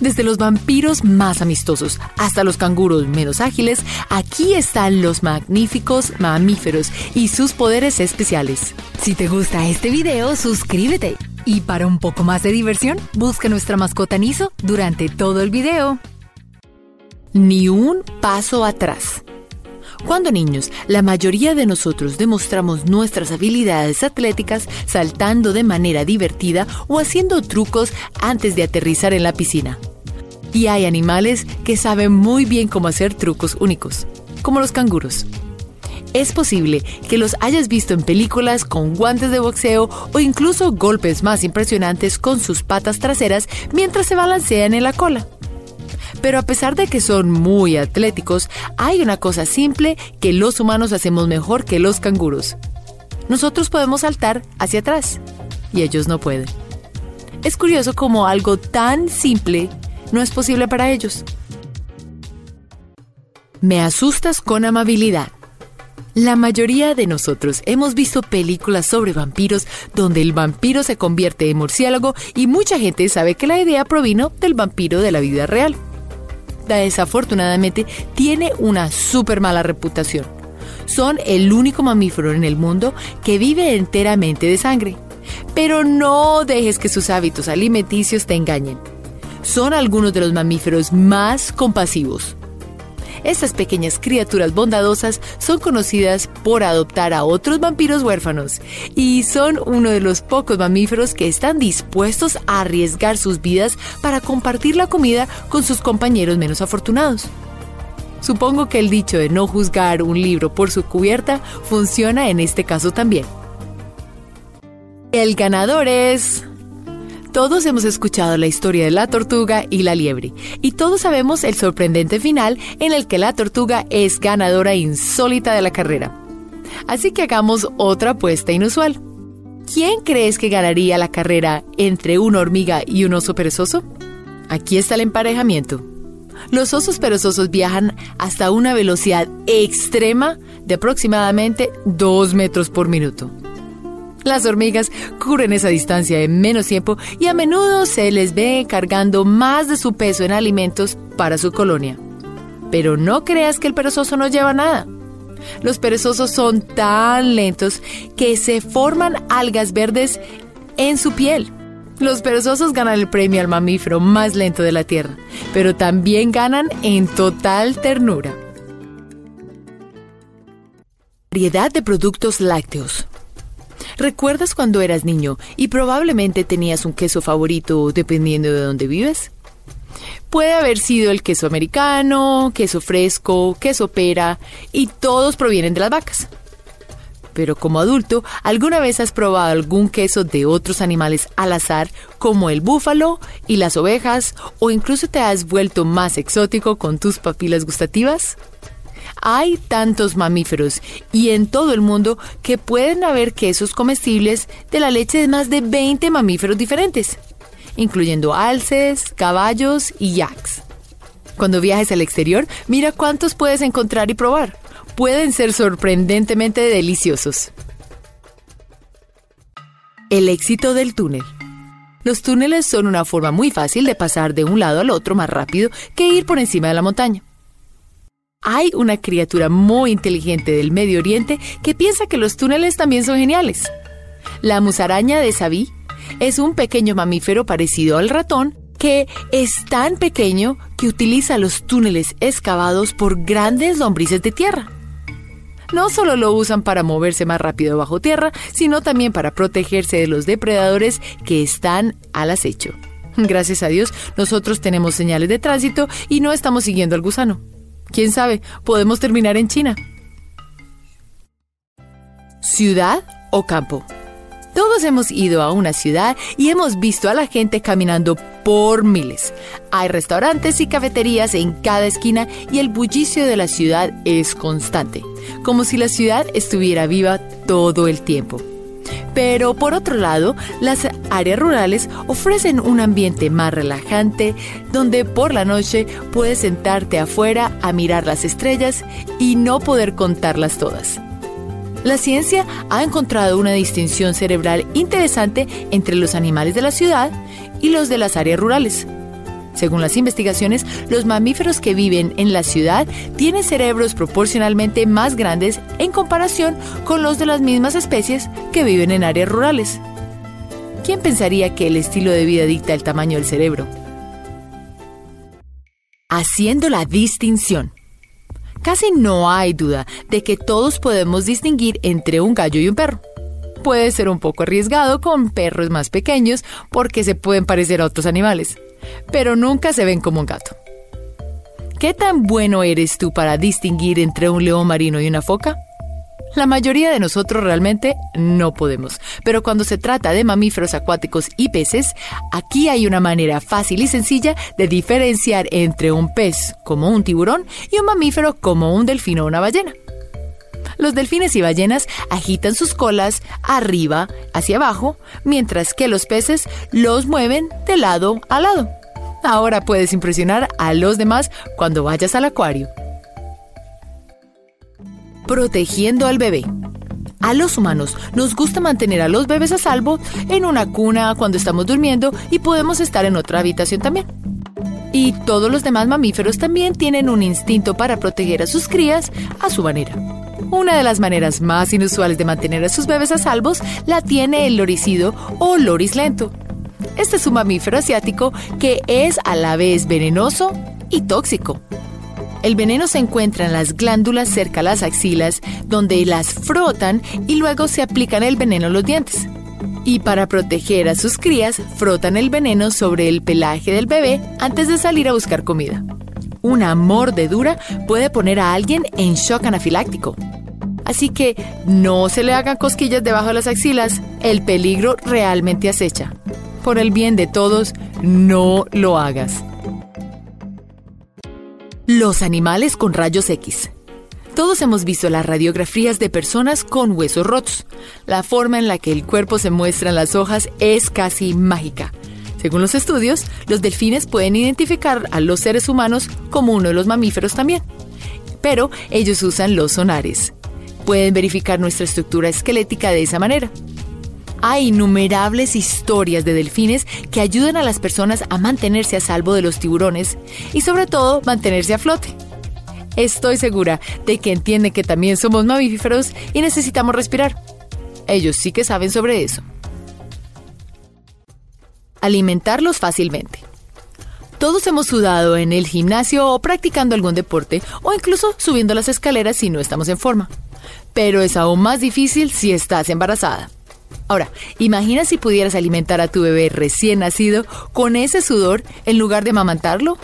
Desde los vampiros más amistosos hasta los canguros menos ágiles, aquí están los magníficos mamíferos y sus poderes especiales. Si te gusta este video, suscríbete. Y para un poco más de diversión, busca nuestra mascota Niso durante todo el video. Ni un paso atrás. Cuando niños, la mayoría de nosotros demostramos nuestras habilidades atléticas saltando de manera divertida o haciendo trucos antes de aterrizar en la piscina. Y hay animales que saben muy bien cómo hacer trucos únicos, como los canguros. Es posible que los hayas visto en películas con guantes de boxeo o incluso golpes más impresionantes con sus patas traseras mientras se balancean en la cola. Pero a pesar de que son muy atléticos, hay una cosa simple que los humanos hacemos mejor que los canguros. Nosotros podemos saltar hacia atrás y ellos no pueden. Es curioso cómo algo tan simple no es posible para ellos. Me asustas con amabilidad. La mayoría de nosotros hemos visto películas sobre vampiros donde el vampiro se convierte en murciélago y mucha gente sabe que la idea provino del vampiro de la vida real desafortunadamente tiene una súper mala reputación. Son el único mamífero en el mundo que vive enteramente de sangre. Pero no dejes que sus hábitos alimenticios te engañen. Son algunos de los mamíferos más compasivos. Estas pequeñas criaturas bondadosas son conocidas por adoptar a otros vampiros huérfanos y son uno de los pocos mamíferos que están dispuestos a arriesgar sus vidas para compartir la comida con sus compañeros menos afortunados. Supongo que el dicho de no juzgar un libro por su cubierta funciona en este caso también. El ganador es... Todos hemos escuchado la historia de la tortuga y la liebre, y todos sabemos el sorprendente final en el que la tortuga es ganadora insólita de la carrera. Así que hagamos otra apuesta inusual. ¿Quién crees que ganaría la carrera entre una hormiga y un oso perezoso? Aquí está el emparejamiento. Los osos perezosos viajan hasta una velocidad extrema de aproximadamente 2 metros por minuto. Las hormigas cubren esa distancia en menos tiempo y a menudo se les ve cargando más de su peso en alimentos para su colonia. Pero no creas que el perezoso no lleva nada. Los perezosos son tan lentos que se forman algas verdes en su piel. Los perezosos ganan el premio al mamífero más lento de la Tierra, pero también ganan en total ternura. Variedad de productos lácteos. ¿Recuerdas cuando eras niño y probablemente tenías un queso favorito dependiendo de dónde vives? Puede haber sido el queso americano, queso fresco, queso pera, y todos provienen de las vacas. Pero como adulto, ¿alguna vez has probado algún queso de otros animales al azar, como el búfalo y las ovejas, o incluso te has vuelto más exótico con tus papilas gustativas? Hay tantos mamíferos y en todo el mundo que pueden haber quesos comestibles de la leche de más de 20 mamíferos diferentes, incluyendo alces, caballos y yaks. Cuando viajes al exterior, mira cuántos puedes encontrar y probar. Pueden ser sorprendentemente deliciosos. El éxito del túnel. Los túneles son una forma muy fácil de pasar de un lado al otro más rápido que ir por encima de la montaña. Hay una criatura muy inteligente del Medio Oriente que piensa que los túneles también son geniales. La musaraña de Sabí es un pequeño mamífero parecido al ratón que es tan pequeño que utiliza los túneles excavados por grandes lombrices de tierra. No solo lo usan para moverse más rápido bajo tierra, sino también para protegerse de los depredadores que están al acecho. Gracias a Dios, nosotros tenemos señales de tránsito y no estamos siguiendo al gusano. ¿Quién sabe? Podemos terminar en China. Ciudad o campo. Todos hemos ido a una ciudad y hemos visto a la gente caminando por miles. Hay restaurantes y cafeterías en cada esquina y el bullicio de la ciudad es constante, como si la ciudad estuviera viva todo el tiempo. Pero por otro lado, las áreas rurales ofrecen un ambiente más relajante donde por la noche puedes sentarte afuera a mirar las estrellas y no poder contarlas todas. La ciencia ha encontrado una distinción cerebral interesante entre los animales de la ciudad y los de las áreas rurales. Según las investigaciones, los mamíferos que viven en la ciudad tienen cerebros proporcionalmente más grandes en comparación con los de las mismas especies que viven en áreas rurales. ¿Quién pensaría que el estilo de vida dicta el tamaño del cerebro? Haciendo la distinción. Casi no hay duda de que todos podemos distinguir entre un gallo y un perro. Puede ser un poco arriesgado con perros más pequeños porque se pueden parecer a otros animales pero nunca se ven como un gato. ¿Qué tan bueno eres tú para distinguir entre un león marino y una foca? La mayoría de nosotros realmente no podemos, pero cuando se trata de mamíferos acuáticos y peces, aquí hay una manera fácil y sencilla de diferenciar entre un pez como un tiburón y un mamífero como un delfín o una ballena. Los delfines y ballenas agitan sus colas arriba hacia abajo, mientras que los peces los mueven de lado a lado. Ahora puedes impresionar a los demás cuando vayas al acuario. Protegiendo al bebé. A los humanos nos gusta mantener a los bebés a salvo en una cuna cuando estamos durmiendo y podemos estar en otra habitación también. Y todos los demás mamíferos también tienen un instinto para proteger a sus crías a su manera. Una de las maneras más inusuales de mantener a sus bebés a salvos la tiene el loricido o loris lento. Este es un mamífero asiático que es a la vez venenoso y tóxico. El veneno se encuentra en las glándulas cerca a las axilas, donde las frotan y luego se aplican el veneno en los dientes. Y para proteger a sus crías, frotan el veneno sobre el pelaje del bebé antes de salir a buscar comida. Una mordedura puede poner a alguien en shock anafiláctico. Así que no se le hagan cosquillas debajo de las axilas, el peligro realmente acecha por el bien de todos, no lo hagas. Los animales con rayos X. Todos hemos visto las radiografías de personas con huesos rotos. La forma en la que el cuerpo se muestra en las hojas es casi mágica. Según los estudios, los delfines pueden identificar a los seres humanos como uno de los mamíferos también. Pero ellos usan los sonares. Pueden verificar nuestra estructura esquelética de esa manera. Hay innumerables historias de delfines que ayudan a las personas a mantenerse a salvo de los tiburones y sobre todo mantenerse a flote. Estoy segura de que entienden que también somos mamíferos y necesitamos respirar. Ellos sí que saben sobre eso. Alimentarlos fácilmente. Todos hemos sudado en el gimnasio o practicando algún deporte o incluso subiendo las escaleras si no estamos en forma. Pero es aún más difícil si estás embarazada. Ahora, imagina si pudieras alimentar a tu bebé recién nacido con ese sudor en lugar de amamantarlo.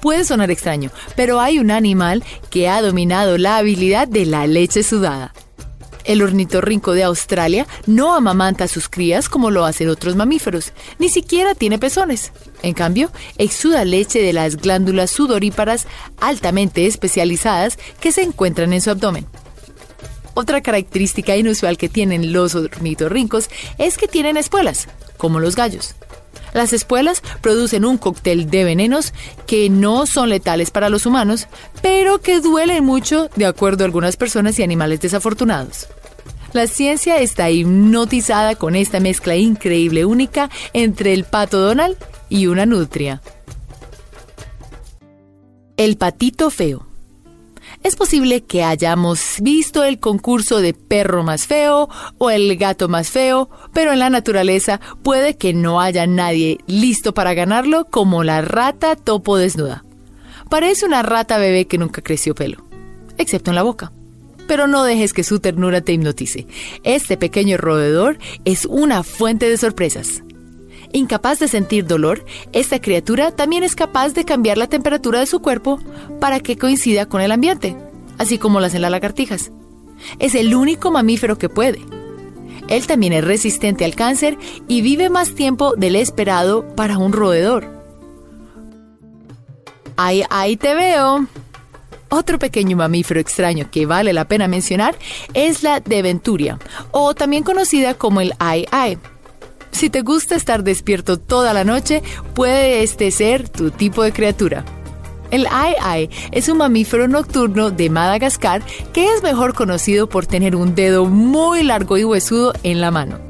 Puede sonar extraño, pero hay un animal que ha dominado la habilidad de la leche sudada. El ornitorrinco de Australia no amamanta a sus crías como lo hacen otros mamíferos, ni siquiera tiene pezones. En cambio, exuda leche de las glándulas sudoríparas altamente especializadas que se encuentran en su abdomen. Otra característica inusual que tienen los ornitorrincos es que tienen espuelas, como los gallos. Las espuelas producen un cóctel de venenos que no son letales para los humanos, pero que duelen mucho de acuerdo a algunas personas y animales desafortunados. La ciencia está hipnotizada con esta mezcla increíble única entre el pato Donald y una nutria. El patito feo. Es posible que hayamos visto el concurso de perro más feo o el gato más feo, pero en la naturaleza puede que no haya nadie listo para ganarlo como la rata topo desnuda. Parece una rata bebé que nunca creció pelo, excepto en la boca. Pero no dejes que su ternura te hipnotice. Este pequeño roedor es una fuente de sorpresas. Incapaz de sentir dolor, esta criatura también es capaz de cambiar la temperatura de su cuerpo para que coincida con el ambiente, así como lo hacen las lagartijas. Es el único mamífero que puede. Él también es resistente al cáncer y vive más tiempo del esperado para un roedor. Ahí, ahí te veo. Otro pequeño mamífero extraño que vale la pena mencionar es la deventuria, o también conocida como el ai-ai. Si te gusta estar despierto toda la noche, puede este ser tu tipo de criatura. El ai es un mamífero nocturno de Madagascar que es mejor conocido por tener un dedo muy largo y huesudo en la mano.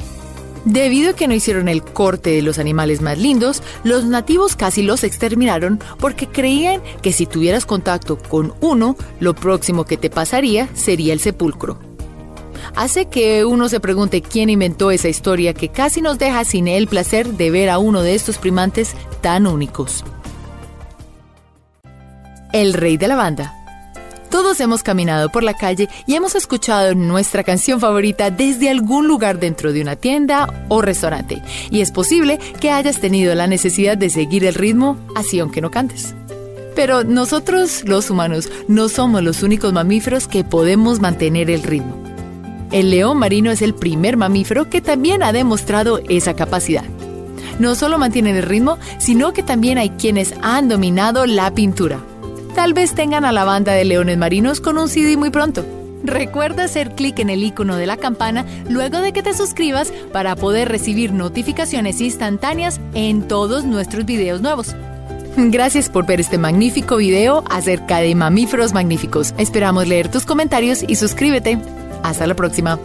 Debido a que no hicieron el corte de los animales más lindos, los nativos casi los exterminaron porque creían que si tuvieras contacto con uno, lo próximo que te pasaría sería el sepulcro. Hace que uno se pregunte quién inventó esa historia que casi nos deja sin el placer de ver a uno de estos primantes tan únicos. El rey de la banda. Todos hemos caminado por la calle y hemos escuchado nuestra canción favorita desde algún lugar dentro de una tienda o restaurante. Y es posible que hayas tenido la necesidad de seguir el ritmo así aunque no cantes. Pero nosotros, los humanos, no somos los únicos mamíferos que podemos mantener el ritmo. El león marino es el primer mamífero que también ha demostrado esa capacidad. No solo mantienen el ritmo, sino que también hay quienes han dominado la pintura tal vez tengan a la banda de leones marinos con un CD muy pronto. Recuerda hacer clic en el icono de la campana luego de que te suscribas para poder recibir notificaciones instantáneas en todos nuestros videos nuevos. Gracias por ver este magnífico video acerca de mamíferos magníficos. Esperamos leer tus comentarios y suscríbete. Hasta la próxima.